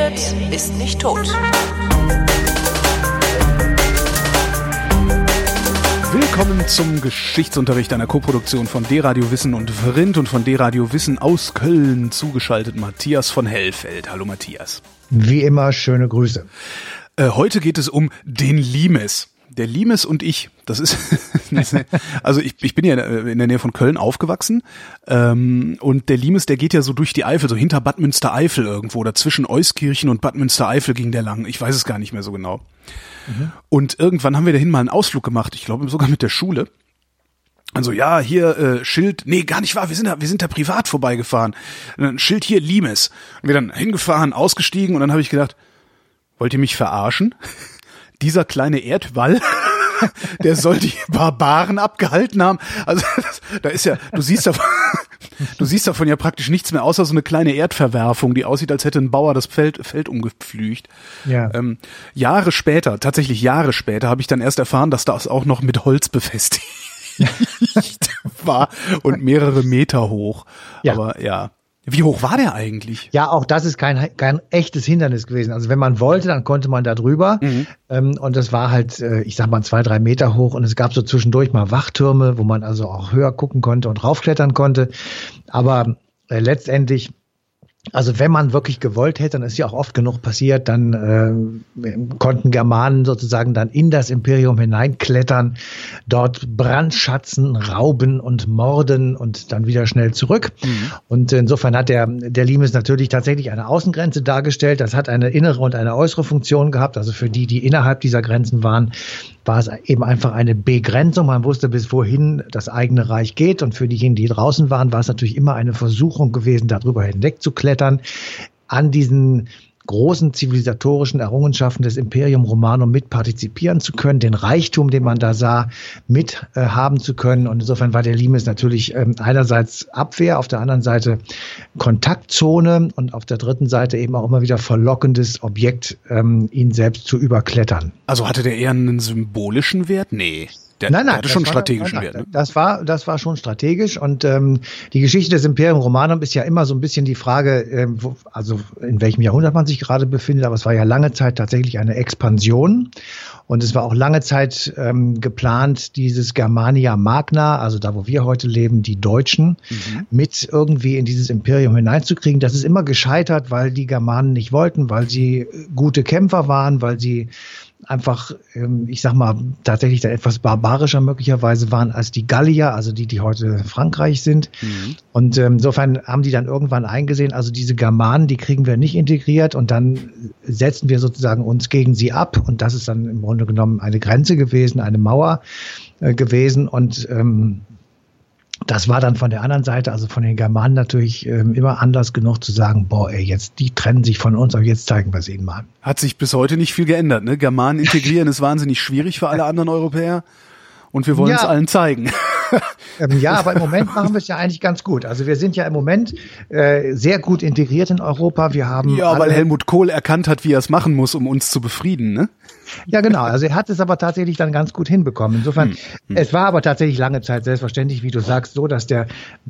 redet, ist nicht tot. Willkommen zum Geschichtsunterricht einer Koproduktion von D-Radio Wissen und Vrindt und von D-Radio Wissen aus Köln zugeschaltet Matthias von Hellfeld. Hallo Matthias. Wie immer schöne Grüße. Äh, heute geht es um den Limes. Der Limes und ich, das ist, also ich, ich bin ja in der Nähe von Köln aufgewachsen ähm, und der Limes, der geht ja so durch die Eifel, so hinter Bad Münstereifel irgendwo, oder zwischen Euskirchen und Bad Münstereifel ging der lang. Ich weiß es gar nicht mehr so genau. Mhm. Und irgendwann haben wir dahin mal einen Ausflug gemacht, ich glaube sogar mit der Schule. Also ja, hier äh, Schild, nee, gar nicht wahr, wir sind da, wir sind da privat vorbeigefahren. Schild hier Limes. Und wir dann hingefahren, ausgestiegen und dann habe ich gedacht, wollt ihr mich verarschen? Dieser kleine Erdwall, der soll die Barbaren abgehalten haben. Also da ist ja, du siehst davon, du siehst davon ja praktisch nichts mehr außer so eine kleine Erdverwerfung, die aussieht, als hätte ein Bauer das Feld, Feld umgepflügt. Ja. Ähm, Jahre später, tatsächlich Jahre später, habe ich dann erst erfahren, dass das auch noch mit Holz befestigt war und mehrere Meter hoch. Ja. Aber ja. Wie hoch war der eigentlich? Ja, auch das ist kein, kein echtes Hindernis gewesen. Also wenn man wollte, dann konnte man da drüber. Mhm. Ähm, und das war halt, äh, ich sag mal, zwei, drei Meter hoch. Und es gab so zwischendurch mal Wachtürme, wo man also auch höher gucken konnte und raufklettern konnte. Aber äh, letztendlich also wenn man wirklich gewollt hätte, dann ist ja auch oft genug passiert, dann äh, konnten Germanen sozusagen dann in das Imperium hineinklettern, dort brandschatzen, rauben und morden und dann wieder schnell zurück. Mhm. Und insofern hat der, der Limes natürlich tatsächlich eine Außengrenze dargestellt. Das hat eine innere und eine äußere Funktion gehabt. Also für die, die innerhalb dieser Grenzen waren, war es eben einfach eine Begrenzung. Man wusste, bis wohin das eigene Reich geht. Und für diejenigen, die draußen waren, war es natürlich immer eine Versuchung gewesen, darüber hinwegzuklettern. An diesen großen zivilisatorischen Errungenschaften des Imperium Romanum mit partizipieren zu können, den Reichtum, den man da sah, mit äh, haben zu können. Und insofern war der Limes natürlich ähm, einerseits Abwehr, auf der anderen Seite Kontaktzone und auf der dritten Seite eben auch immer wieder verlockendes Objekt, ähm, ihn selbst zu überklettern. Also hatte der eher einen symbolischen Wert? Nee. Der, nein, nein, der hatte schon strategischen nein, Wert. Ne? Das war, das war schon strategisch und ähm, die Geschichte des Imperium Romanum ist ja immer so ein bisschen die Frage, ähm, wo, also in welchem Jahrhundert man sich gerade befindet, aber es war ja lange Zeit tatsächlich eine Expansion und es war auch lange Zeit ähm, geplant, dieses Germania Magna, also da, wo wir heute leben, die Deutschen, mhm. mit irgendwie in dieses Imperium hineinzukriegen. Das ist immer gescheitert, weil die Germanen nicht wollten, weil sie gute Kämpfer waren, weil sie einfach, ähm, ich sag mal, tatsächlich da etwas barbarischer möglicherweise waren als die Gallier, also die, die heute Frankreich sind. Mhm. Und ähm, insofern haben die dann irgendwann eingesehen, also diese Germanen, die kriegen wir nicht integriert und dann setzen wir sozusagen uns gegen sie ab. Und das ist dann im Grunde genommen eine Grenze gewesen, eine Mauer äh, gewesen. Und ähm, das war dann von der anderen Seite, also von den Germanen natürlich ähm, immer anders genug zu sagen, boah, ey, jetzt die trennen sich von uns, aber jetzt zeigen wir es ihnen mal. Hat sich bis heute nicht viel geändert, ne? Germanen integrieren ist wahnsinnig schwierig für alle anderen Europäer und wir wollen ja. es allen zeigen. Ähm, ja, aber im Moment machen wir es ja eigentlich ganz gut. Also wir sind ja im Moment äh, sehr gut integriert in Europa. Wir haben ja, weil Helmut Kohl erkannt hat, wie er es machen muss, um uns zu befrieden, ne? Ja, genau. Also er hat es aber tatsächlich dann ganz gut hinbekommen. Insofern, hm, hm. es war aber tatsächlich lange Zeit selbstverständlich, wie du sagst, so, dass der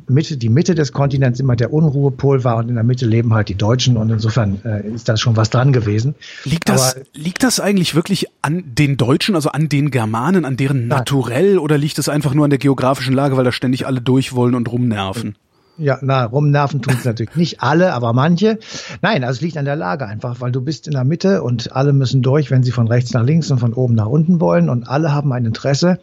Mitte, die Mitte des Kontinents immer der Unruhepol war und in der Mitte leben halt die Deutschen und insofern äh, ist da schon was dran gewesen. Liegt das, aber, liegt das eigentlich wirklich an den Deutschen, also an den Germanen, an deren Naturell oder liegt es einfach nur an der geografischen Lage, weil da ständig alle durch wollen und rumnerven. Ja, na, rumnerven tun es natürlich nicht alle, aber manche. Nein, also es liegt an der Lage einfach, weil du bist in der Mitte und alle müssen durch, wenn sie von rechts nach links und von oben nach unten wollen und alle haben ein Interesse,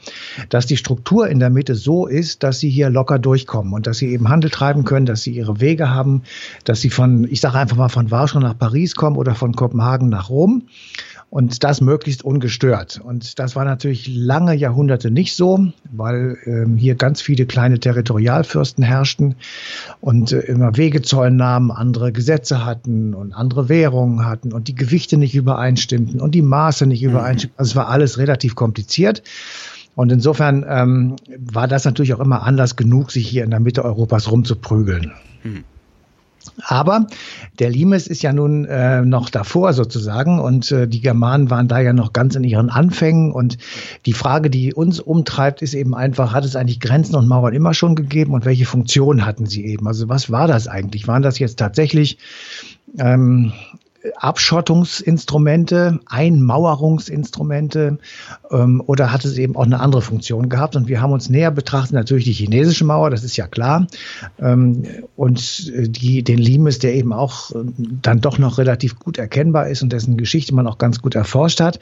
dass die Struktur in der Mitte so ist, dass sie hier locker durchkommen und dass sie eben Handel treiben können, dass sie ihre Wege haben, dass sie von, ich sage einfach mal von Warschau nach Paris kommen oder von Kopenhagen nach Rom und das möglichst ungestört. Und das war natürlich lange Jahrhunderte nicht so, weil ähm, hier ganz viele kleine Territorialfürsten herrschten und äh, immer Wegezollen nahmen, andere Gesetze hatten und andere Währungen hatten und die Gewichte nicht übereinstimmten und die Maße nicht mhm. übereinstimmten. Also es war alles relativ kompliziert. Und insofern ähm, war das natürlich auch immer Anlass genug, sich hier in der Mitte Europas rumzuprügeln. Mhm. Aber der Limes ist ja nun äh, noch davor sozusagen und äh, die Germanen waren da ja noch ganz in ihren Anfängen und die Frage, die uns umtreibt, ist eben einfach, hat es eigentlich Grenzen und Mauern immer schon gegeben und welche Funktion hatten sie eben? Also was war das eigentlich? Waren das jetzt tatsächlich ähm, Abschottungsinstrumente, Einmauerungsinstrumente ähm, oder hat es eben auch eine andere Funktion gehabt? Und wir haben uns näher betrachtet, natürlich die chinesische Mauer, das ist ja klar, ähm, und die, den Limes, der eben auch äh, dann doch noch relativ gut erkennbar ist und dessen Geschichte man auch ganz gut erforscht hat.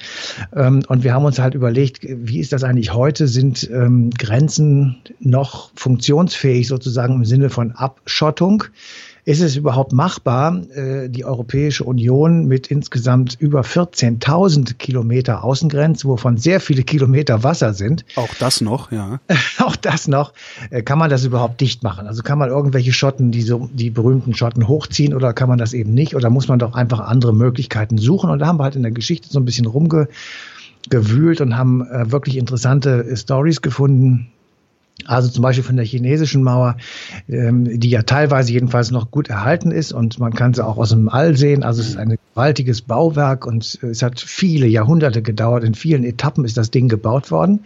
Ähm, und wir haben uns halt überlegt, wie ist das eigentlich heute? Sind ähm, Grenzen noch funktionsfähig sozusagen im Sinne von Abschottung? Ist es überhaupt machbar, äh, die Europäische Union mit insgesamt über 14.000 Kilometer Außengrenze, wovon sehr viele Kilometer Wasser sind? Auch das noch, ja. auch das noch. Äh, kann man das überhaupt dicht machen? Also kann man irgendwelche Schotten, die so, die berühmten Schotten hochziehen oder kann man das eben nicht? Oder muss man doch einfach andere Möglichkeiten suchen? Und da haben wir halt in der Geschichte so ein bisschen rumgewühlt und haben äh, wirklich interessante Stories gefunden also zum Beispiel von der chinesischen Mauer, ähm, die ja teilweise jedenfalls noch gut erhalten ist und man kann sie auch aus dem All sehen. Also es ist ein gewaltiges Bauwerk und es hat viele Jahrhunderte gedauert. In vielen Etappen ist das Ding gebaut worden.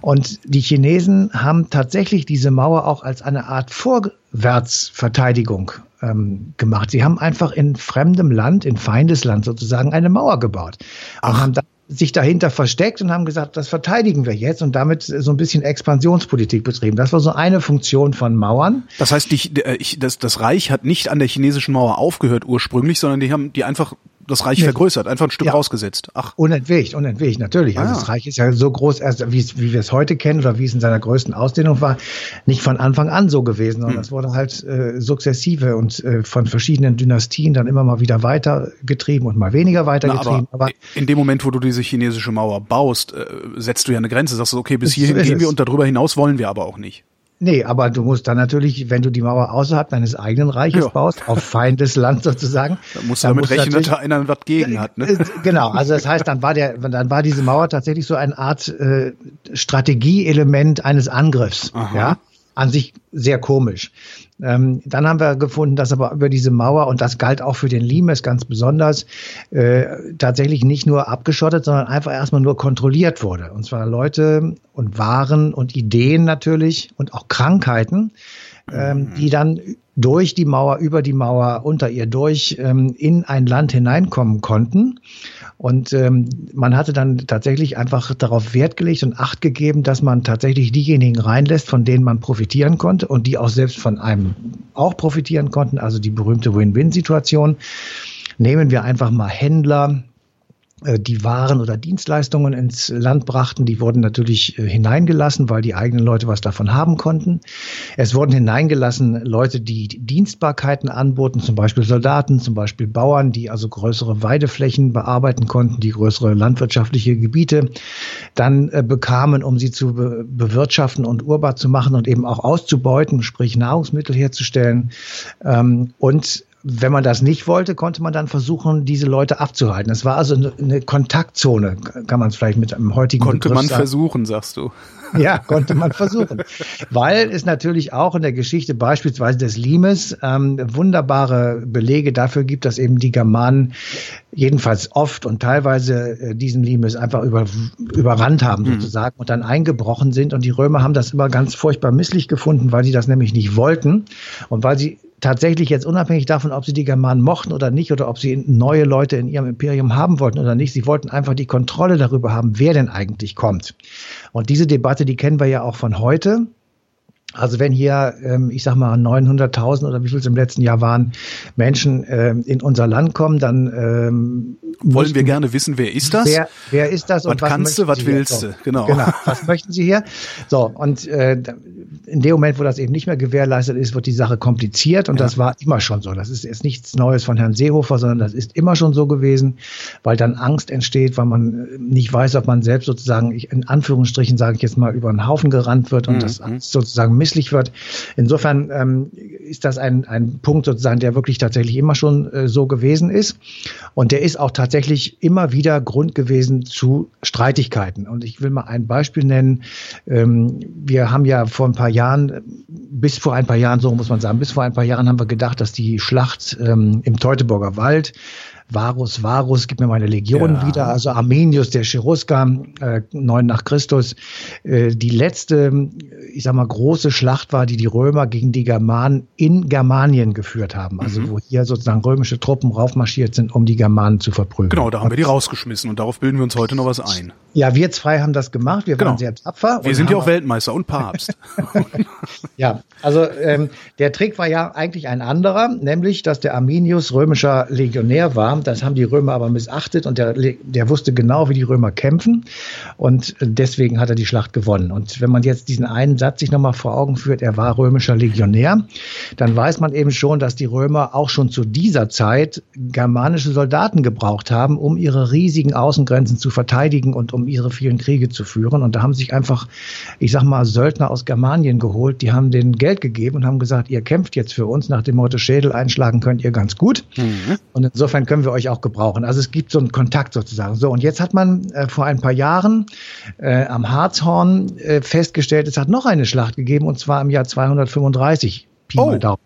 Und die Chinesen haben tatsächlich diese Mauer auch als eine Art Vorwärtsverteidigung ähm, gemacht. Sie haben einfach in fremdem Land, in Feindesland sozusagen, eine Mauer gebaut. Und haben dann sich dahinter versteckt und haben gesagt, das verteidigen wir jetzt und damit so ein bisschen Expansionspolitik betrieben. Das war so eine Funktion von Mauern. Das heißt, die, das, das Reich hat nicht an der chinesischen Mauer aufgehört ursprünglich, sondern die haben die einfach das Reich nee. vergrößert, einfach ein Stück ja. rausgesetzt. Ach. Unentwegt, unentwegt, natürlich. Also ah. das Reich ist ja so groß, erst wie, wie wir es heute kennen oder wie es in seiner größten Ausdehnung war, nicht von Anfang an so gewesen, sondern hm. es wurde halt äh, sukzessive und äh, von verschiedenen Dynastien dann immer mal wieder weitergetrieben und mal weniger weitergetrieben. aber, aber, in dem Moment, wo du diese chinesische Mauer baust, äh, setzt du ja eine Grenze, sagst du, okay, bis hierhin gehen wir und darüber hinaus wollen wir aber auch nicht. Nee, aber du musst dann natürlich, wenn du die Mauer außerhalb deines eigenen Reiches ja. baust, auf feindes Land sozusagen. Da musst du damit rechnen, dass da einer was gegen hat. Ne? Äh, genau, also das heißt, dann war der, dann war diese Mauer tatsächlich so eine Art äh, Strategieelement eines Angriffs. Aha. Ja, an sich sehr komisch. Ähm, dann haben wir gefunden, dass aber über diese Mauer, und das galt auch für den Limes ganz besonders, äh, tatsächlich nicht nur abgeschottet, sondern einfach erstmal nur kontrolliert wurde. Und zwar Leute und Waren und Ideen natürlich und auch Krankheiten, ähm, mhm. die dann durch die Mauer, über die Mauer, unter ihr durch ähm, in ein Land hineinkommen konnten. Und ähm, man hatte dann tatsächlich einfach darauf Wert gelegt und Acht gegeben, dass man tatsächlich diejenigen reinlässt, von denen man profitieren konnte und die auch selbst von einem auch profitieren konnten. Also die berühmte Win-Win-Situation. Nehmen wir einfach mal Händler, die Waren oder Dienstleistungen ins Land brachten, die wurden natürlich äh, hineingelassen, weil die eigenen Leute was davon haben konnten. Es wurden hineingelassen Leute, die Dienstbarkeiten anboten, zum Beispiel Soldaten, zum Beispiel Bauern, die also größere Weideflächen bearbeiten konnten, die größere landwirtschaftliche Gebiete dann äh, bekamen, um sie zu be bewirtschaften und urbar zu machen und eben auch auszubeuten, sprich Nahrungsmittel herzustellen. Ähm, und wenn man das nicht wollte, konnte man dann versuchen, diese Leute abzuhalten. Es war also eine Kontaktzone, kann man es vielleicht mit einem heutigen Konnte Begriff man sagen. versuchen, sagst du. Ja, konnte man versuchen. Weil es natürlich auch in der Geschichte beispielsweise des Limes ähm, wunderbare Belege dafür gibt, dass eben die Germanen jedenfalls oft und teilweise äh, diesen Limes einfach über, überrannt haben mhm. sozusagen mhm. und dann eingebrochen sind. Und die Römer haben das immer ganz furchtbar misslich gefunden, weil sie das nämlich nicht wollten und weil sie tatsächlich jetzt unabhängig davon, ob sie die Germanen mochten oder nicht oder ob sie neue Leute in ihrem Imperium haben wollten oder nicht, sie wollten einfach die Kontrolle darüber haben, wer denn eigentlich kommt. Und diese Debatte, die kennen wir ja auch von heute. Also wenn hier, ähm, ich sag mal, 900.000 oder wie viel es im letzten Jahr waren, Menschen ähm, in unser Land kommen, dann ähm, wollen wir gerne wissen, wer ist das? Wer, wer ist das? Was, was kannst du, was willst du? Genau. genau. Was möchten Sie hier? So und äh, in dem Moment, wo das eben nicht mehr gewährleistet ist, wird die Sache kompliziert und ja. das war immer schon so. Das ist jetzt nichts Neues von Herrn Seehofer, sondern das ist immer schon so gewesen, weil dann Angst entsteht, weil man äh, nicht weiß, ob man selbst sozusagen, in Anführungsstrichen sage ich jetzt mal, über einen Haufen gerannt wird und mhm. das sozusagen misslich wird. Insofern ähm, ist das ein, ein Punkt sozusagen, der wirklich tatsächlich immer schon äh, so gewesen ist. Und der ist auch tatsächlich immer wieder Grund gewesen zu Streitigkeiten. Und ich will mal ein Beispiel nennen. Ähm, wir haben ja vor ein paar Jahren, bis vor ein paar Jahren, so muss man sagen, bis vor ein paar Jahren haben wir gedacht, dass die Schlacht ähm, im Teutoburger Wald Varus, Varus, gib mir meine Legion ja. wieder. Also Armenius, der Cherusker, äh, 9 nach Christus. Äh, die letzte, ich sag mal, große Schlacht war, die die Römer gegen die Germanen in Germanien geführt haben. Also mhm. wo hier sozusagen römische Truppen raufmarschiert sind, um die Germanen zu verprügeln. Genau, da haben wir die rausgeschmissen und darauf bilden wir uns heute noch was ein. Ja, wir zwei haben das gemacht. Wir genau. waren sehr tapfer. Wir sind ja auch Weltmeister und Papst. ja, also ähm, der Trick war ja eigentlich ein anderer, nämlich, dass der Arminius römischer Legionär war. Das haben die Römer aber missachtet und der, der wusste genau, wie die Römer kämpfen. Und deswegen hat er die Schlacht gewonnen. Und wenn man jetzt diesen einen Satz sich nochmal vor Augen führt, er war römischer Legionär, dann weiß man eben schon, dass die Römer auch schon zu dieser Zeit germanische Soldaten gebraucht haben, um ihre riesigen Außengrenzen zu verteidigen und um ihre vielen Kriege zu führen. Und da haben sich einfach, ich sag mal, Söldner aus Germanien geholt, die haben den Geld gegeben und haben gesagt, ihr kämpft jetzt für uns, nach dem Motto Schädel einschlagen könnt ihr ganz gut. Mhm. Und insofern können wir euch auch gebrauchen. Also es gibt so einen Kontakt sozusagen. So, und jetzt hat man äh, vor ein paar Jahren äh, am Harzhorn äh, festgestellt, es hat noch eine Schlacht gegeben und zwar im Jahr 235. Pi oh.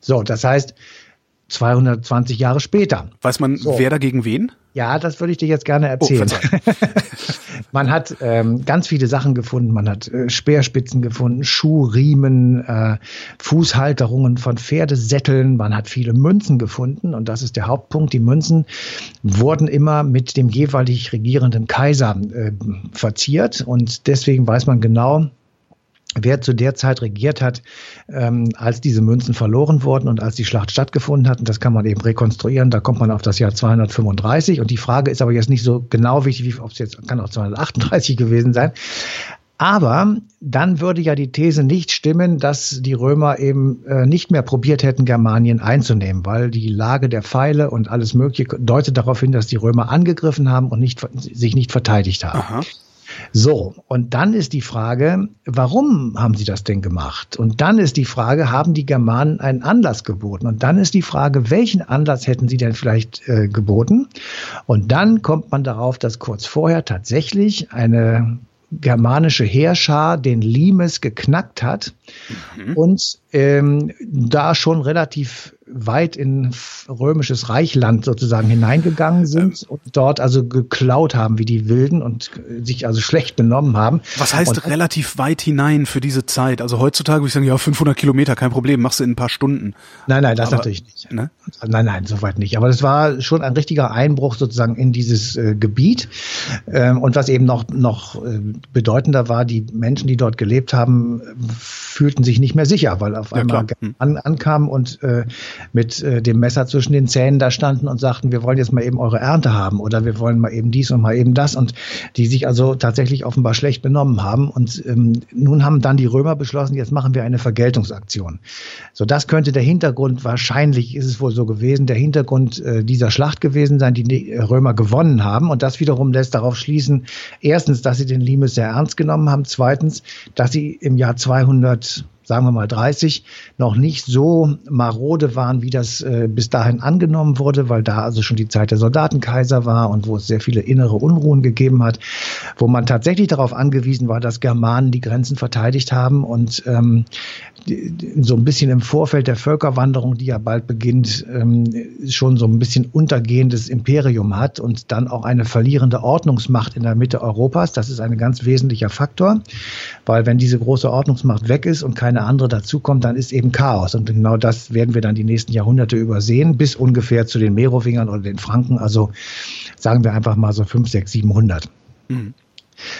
So, das heißt 220 Jahre später. Weiß man, so. wer dagegen wen? Ja, das würde ich dir jetzt gerne oh, erzählen. Oh, man hat ähm, ganz viele Sachen gefunden. Man hat äh, Speerspitzen gefunden, Schuhriemen, äh, Fußhalterungen von Pferdesätteln. Man hat viele Münzen gefunden. Und das ist der Hauptpunkt. Die Münzen wurden immer mit dem jeweilig regierenden Kaiser äh, verziert. Und deswegen weiß man genau, wer zu der Zeit regiert hat, ähm, als diese Münzen verloren wurden und als die Schlacht stattgefunden hat. Und das kann man eben rekonstruieren. Da kommt man auf das Jahr 235. Und die Frage ist aber jetzt nicht so genau wichtig, wie ob es jetzt kann auch 238 gewesen sein. Aber dann würde ja die These nicht stimmen, dass die Römer eben äh, nicht mehr probiert hätten, Germanien einzunehmen, weil die Lage der Pfeile und alles Mögliche deutet darauf hin, dass die Römer angegriffen haben und nicht, sich nicht verteidigt haben. Aha. So, und dann ist die Frage, warum haben sie das denn gemacht? Und dann ist die Frage, haben die Germanen einen Anlass geboten? Und dann ist die Frage, welchen Anlass hätten sie denn vielleicht äh, geboten? Und dann kommt man darauf, dass kurz vorher tatsächlich eine germanische Heerschar den Limes geknackt hat mhm. und ähm, da schon relativ weit in römisches Reichland sozusagen hineingegangen sind ähm. und dort also geklaut haben wie die Wilden und sich also schlecht benommen haben. Was heißt und, relativ weit hinein für diese Zeit? Also heutzutage würde ich sagen, ja, 500 Kilometer, kein Problem, machst du in ein paar Stunden. Nein, nein, das Aber, natürlich nicht. Ne? Nein, nein, soweit nicht. Aber das war schon ein richtiger Einbruch sozusagen in dieses äh, Gebiet. Ähm, und was eben noch, noch äh, bedeutender war, die Menschen, die dort gelebt haben, fühlten sich nicht mehr sicher, weil auf einmal ja, hm. an, ankamen und äh, mit äh, dem Messer zwischen den Zähnen da standen und sagten, wir wollen jetzt mal eben eure Ernte haben oder wir wollen mal eben dies und mal eben das und die sich also tatsächlich offenbar schlecht benommen haben. Und ähm, nun haben dann die Römer beschlossen, jetzt machen wir eine Vergeltungsaktion. So, das könnte der Hintergrund, wahrscheinlich ist es wohl so gewesen, der Hintergrund äh, dieser Schlacht gewesen sein, die die Römer gewonnen haben. Und das wiederum lässt darauf schließen, erstens, dass sie den Limes sehr ernst genommen haben, zweitens, dass sie im Jahr 200 sagen wir mal 30, noch nicht so marode waren, wie das äh, bis dahin angenommen wurde, weil da also schon die Zeit der Soldatenkaiser war und wo es sehr viele innere Unruhen gegeben hat, wo man tatsächlich darauf angewiesen war, dass Germanen die Grenzen verteidigt haben und ähm, so ein bisschen im Vorfeld der Völkerwanderung, die ja bald beginnt, ähm, schon so ein bisschen untergehendes Imperium hat und dann auch eine verlierende Ordnungsmacht in der Mitte Europas. Das ist ein ganz wesentlicher Faktor, weil wenn diese große Ordnungsmacht weg ist und keine eine andere dazukommt, dann ist eben Chaos. Und genau das werden wir dann die nächsten Jahrhunderte übersehen, bis ungefähr zu den Merowingern oder den Franken. Also sagen wir einfach mal so 5, 6, 700. Mhm.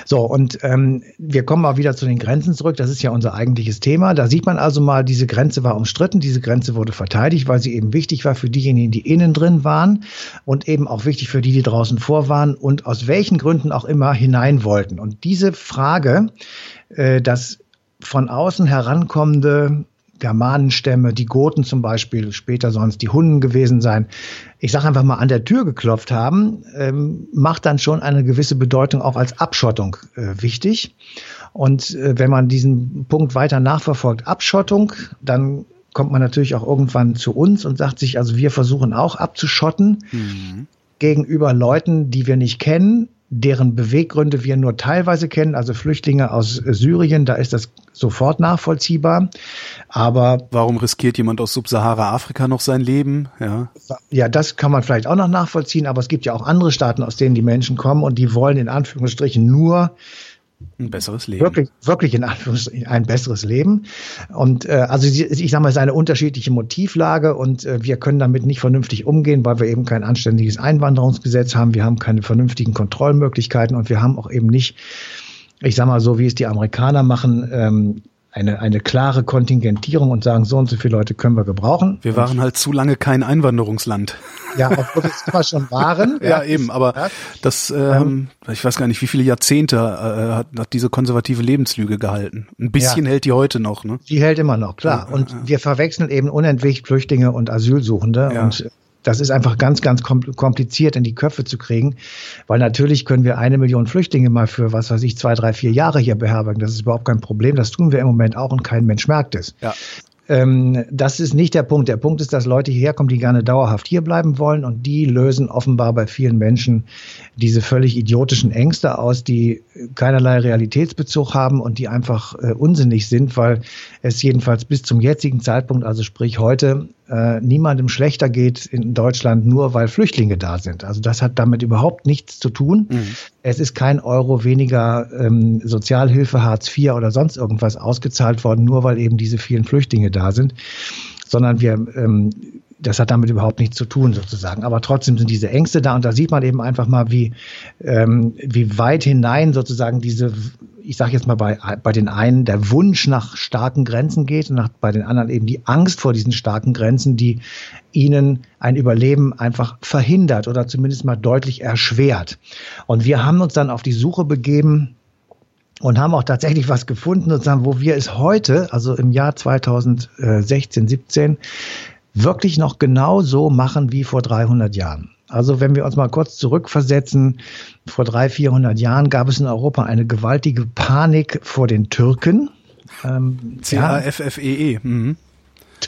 So, und ähm, wir kommen mal wieder zu den Grenzen zurück. Das ist ja unser eigentliches Thema. Da sieht man also mal, diese Grenze war umstritten, diese Grenze wurde verteidigt, weil sie eben wichtig war für diejenigen, die innen drin waren und eben auch wichtig für die, die draußen vor waren und aus welchen Gründen auch immer hinein wollten. Und diese Frage, äh, dass von außen herankommende Germanenstämme, die Goten zum Beispiel, später sonst die Hunden gewesen sein, ich sage einfach mal an der Tür geklopft haben, ähm, macht dann schon eine gewisse Bedeutung auch als Abschottung äh, wichtig. Und äh, wenn man diesen Punkt weiter nachverfolgt, Abschottung, dann kommt man natürlich auch irgendwann zu uns und sagt sich, also wir versuchen auch abzuschotten mhm. gegenüber Leuten, die wir nicht kennen, deren Beweggründe wir nur teilweise kennen, also Flüchtlinge aus Syrien, da ist das sofort nachvollziehbar. Aber warum riskiert jemand aus Subsahara-Afrika noch sein Leben? Ja. ja, das kann man vielleicht auch noch nachvollziehen, aber es gibt ja auch andere Staaten, aus denen die Menschen kommen und die wollen in Anführungsstrichen nur ein besseres Leben. Wirklich, wirklich in Anführungsstrichen ein besseres Leben. Und äh, also ich sage mal, es ist eine unterschiedliche Motivlage und äh, wir können damit nicht vernünftig umgehen, weil wir eben kein anständiges Einwanderungsgesetz haben, wir haben keine vernünftigen Kontrollmöglichkeiten und wir haben auch eben nicht, ich sage mal so, wie es die Amerikaner machen, ähm, eine, eine klare Kontingentierung und sagen, so und so viele Leute können wir gebrauchen. Wir waren halt zu lange kein Einwanderungsland. Ja, obwohl wir es immer schon waren. ja, ja, eben, aber ja. das, ähm, ich weiß gar nicht, wie viele Jahrzehnte äh, hat, hat diese konservative Lebenslüge gehalten. Ein bisschen ja. hält die heute noch, ne? Die hält immer noch, klar. Und wir verwechseln eben unentwegt Flüchtlinge und Asylsuchende. Und das ist einfach ganz, ganz kompliziert in die Köpfe zu kriegen, weil natürlich können wir eine Million Flüchtlinge mal für, was weiß ich, zwei, drei, vier Jahre hier beherbergen. Das ist überhaupt kein Problem. Das tun wir im Moment auch und kein Mensch merkt es. Ja. Ähm, das ist nicht der Punkt. Der Punkt ist, dass Leute hierher kommen, die gerne dauerhaft hier bleiben wollen und die lösen offenbar bei vielen Menschen diese völlig idiotischen Ängste aus, die keinerlei Realitätsbezug haben und die einfach äh, unsinnig sind, weil es jedenfalls bis zum jetzigen Zeitpunkt, also sprich heute, äh, niemandem schlechter geht in Deutschland, nur weil Flüchtlinge da sind. Also das hat damit überhaupt nichts zu tun. Mhm. Es ist kein Euro weniger ähm, Sozialhilfe, Hartz IV oder sonst irgendwas ausgezahlt worden, nur weil eben diese vielen Flüchtlinge da sind, sondern wir ähm, das hat damit überhaupt nichts zu tun, sozusagen. Aber trotzdem sind diese Ängste da und da sieht man eben einfach mal, wie, ähm, wie weit hinein sozusagen diese ich sage jetzt mal bei, bei den einen der Wunsch nach starken Grenzen geht und nach, bei den anderen eben die Angst vor diesen starken Grenzen, die ihnen ein Überleben einfach verhindert oder zumindest mal deutlich erschwert. Und wir haben uns dann auf die Suche begeben, und haben auch tatsächlich was gefunden, sozusagen, wo wir es heute, also im Jahr 2016, 17, wirklich noch genau so machen wie vor 300 Jahren. Also wenn wir uns mal kurz zurückversetzen, vor 300, 400 Jahren gab es in Europa eine gewaltige Panik vor den Türken. Ähm, C-A-F-F-E-E. -E. Mhm.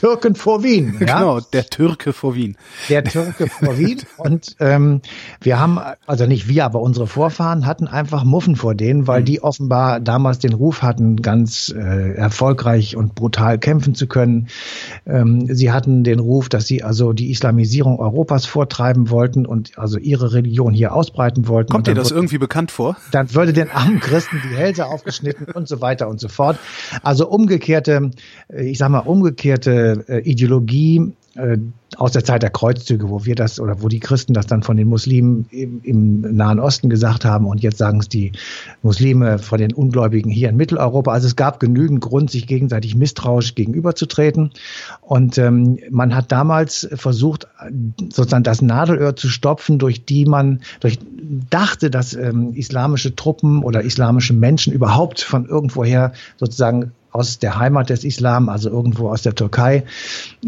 Türken vor Wien. Ja? Genau, der Türke vor Wien. Der Türke vor Wien. Und ähm, wir haben, also nicht wir, aber unsere Vorfahren hatten einfach Muffen vor denen, weil mhm. die offenbar damals den Ruf hatten, ganz äh, erfolgreich und brutal kämpfen zu können. Ähm, sie hatten den Ruf, dass sie also die Islamisierung Europas vortreiben wollten und also ihre Religion hier ausbreiten wollten. Kommt dir das irgendwie bekannt vor? Dann würde den armen Christen die Hälse aufgeschnitten und so weiter und so fort. Also umgekehrte, ich sag mal umgekehrte äh, Ideologie äh, aus der Zeit der Kreuzzüge, wo wir das oder wo die Christen das dann von den Muslimen im, im Nahen Osten gesagt haben und jetzt sagen es die Muslime von den Ungläubigen hier in Mitteleuropa. Also es gab genügend Grund, sich gegenseitig misstrauisch gegenüberzutreten. Und ähm, man hat damals versucht, sozusagen das Nadelöhr zu stopfen, durch die man durch dachte, dass ähm, islamische Truppen oder islamische Menschen überhaupt von irgendwoher sozusagen aus der Heimat des Islam, also irgendwo aus der Türkei,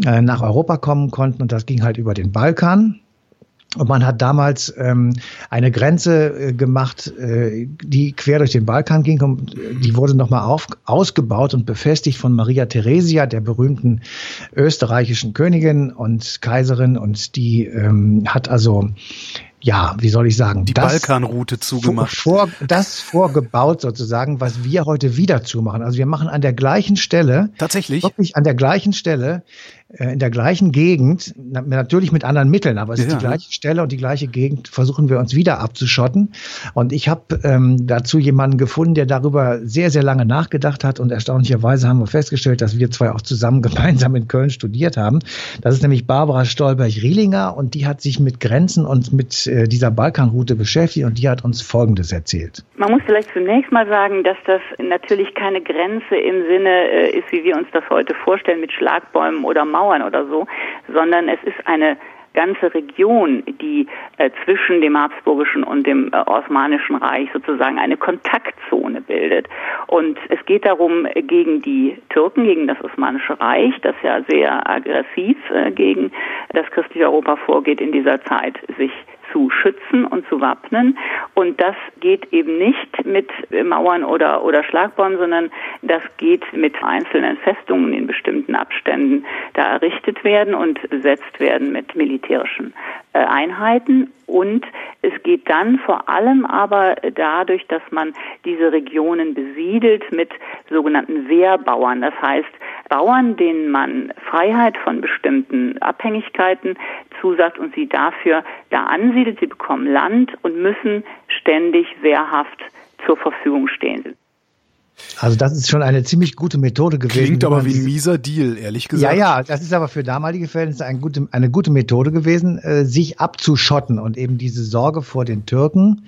äh, nach Europa kommen konnten. Und das ging halt über den Balkan. Und man hat damals ähm, eine Grenze äh, gemacht, äh, die quer durch den Balkan ging. Und die wurde nochmal ausgebaut und befestigt von Maria Theresia, der berühmten österreichischen Königin und Kaiserin. Und die ähm, hat also ja, wie soll ich sagen, die Balkanroute zugemacht. Vor, das vorgebaut sozusagen, was wir heute wieder zumachen. Also wir machen an der gleichen Stelle, tatsächlich, wirklich an der gleichen Stelle in der gleichen Gegend, natürlich mit anderen Mitteln, aber es ja, ist die gleiche Stelle und die gleiche Gegend, versuchen wir uns wieder abzuschotten. Und ich habe ähm, dazu jemanden gefunden, der darüber sehr, sehr lange nachgedacht hat und erstaunlicherweise haben wir festgestellt, dass wir zwei auch zusammen gemeinsam in Köln studiert haben. Das ist nämlich Barbara Stolberg-Rielinger und die hat sich mit Grenzen und mit äh, dieser Balkanroute beschäftigt und die hat uns Folgendes erzählt. Man muss vielleicht zunächst mal sagen, dass das natürlich keine Grenze im Sinne äh, ist, wie wir uns das heute vorstellen, mit Schlagbäumen oder Mauern Mauern oder so, sondern es ist eine ganze Region, die äh, zwischen dem Habsburgischen und dem äh, Osmanischen Reich sozusagen eine Kontaktzone bildet. Und es geht darum, gegen die Türken, gegen das Osmanische Reich, das ja sehr aggressiv äh, gegen das christliche Europa vorgeht in dieser Zeit, sich zu schützen und zu wappnen. Und das geht eben nicht mit Mauern oder, oder Schlagbäumen, sondern das geht mit einzelnen Festungen in bestimmten Abständen da errichtet werden und besetzt werden mit militärischen äh, Einheiten. Und es geht dann vor allem aber dadurch, dass man diese Regionen besiedelt mit sogenannten Wehrbauern. Das heißt, Bauern, denen man Freiheit von bestimmten Abhängigkeiten zusagt und sie dafür da ansiedelt. Sie bekommen Land und müssen ständig wehrhaft zur Verfügung stehen. Also das ist schon eine ziemlich gute Methode gewesen. Klingt aber wie ein mieser Deal, ehrlich gesagt. Ja, ja, das ist aber für damalige Verhältnisse eine gute, eine gute Methode gewesen, äh, sich abzuschotten und eben diese Sorge vor den Türken.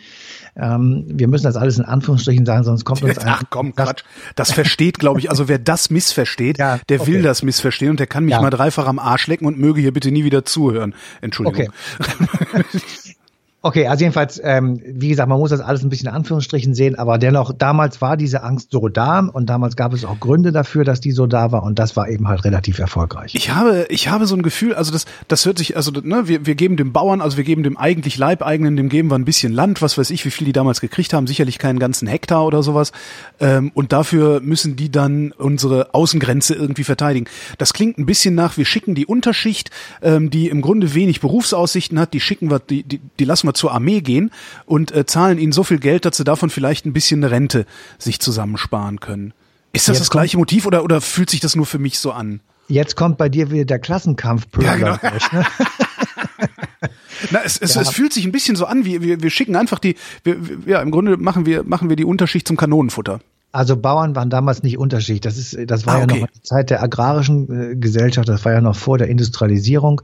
Ähm, wir müssen das alles in Anführungsstrichen sagen, sonst kommt uns ein... Ach komm, Quatsch. Das versteht, glaube ich, also wer das missversteht, ja, der okay. will das missverstehen und der kann mich ja. mal dreifach am Arsch lecken und möge hier bitte nie wieder zuhören. Entschuldigung. Okay. Okay, also jedenfalls, ähm, wie gesagt, man muss das alles ein bisschen in Anführungsstrichen sehen, aber dennoch, damals war diese Angst so da und damals gab es auch Gründe dafür, dass die so da war und das war eben halt relativ erfolgreich. Ich habe, ich habe so ein Gefühl, also das, das hört sich, also ne, wir, wir geben dem Bauern, also wir geben dem eigentlich Leibeigenen, dem geben wir ein bisschen Land, was weiß ich, wie viel die damals gekriegt haben, sicherlich keinen ganzen Hektar oder sowas. Ähm, und dafür müssen die dann unsere Außengrenze irgendwie verteidigen. Das klingt ein bisschen nach, wir schicken die Unterschicht, ähm, die im Grunde wenig Berufsaussichten hat, die schicken wir, die, die, die lassen wir zur Armee gehen und äh, zahlen ihnen so viel Geld, dass sie davon vielleicht ein bisschen Rente sich zusammensparen können. Ist das Jetzt das gleiche Motiv oder, oder fühlt sich das nur für mich so an? Jetzt kommt bei dir wieder der Klassenkampf. Ja, genau. ne? Na, es, es, ja. es fühlt sich ein bisschen so an, wie wir, wir schicken einfach die, wir, ja, im Grunde machen wir, machen wir die Unterschicht zum Kanonenfutter. Also Bauern waren damals nicht Unterschicht. Das ist, das war ah, okay. ja noch die Zeit der agrarischen äh, Gesellschaft. Das war ja noch vor der Industrialisierung,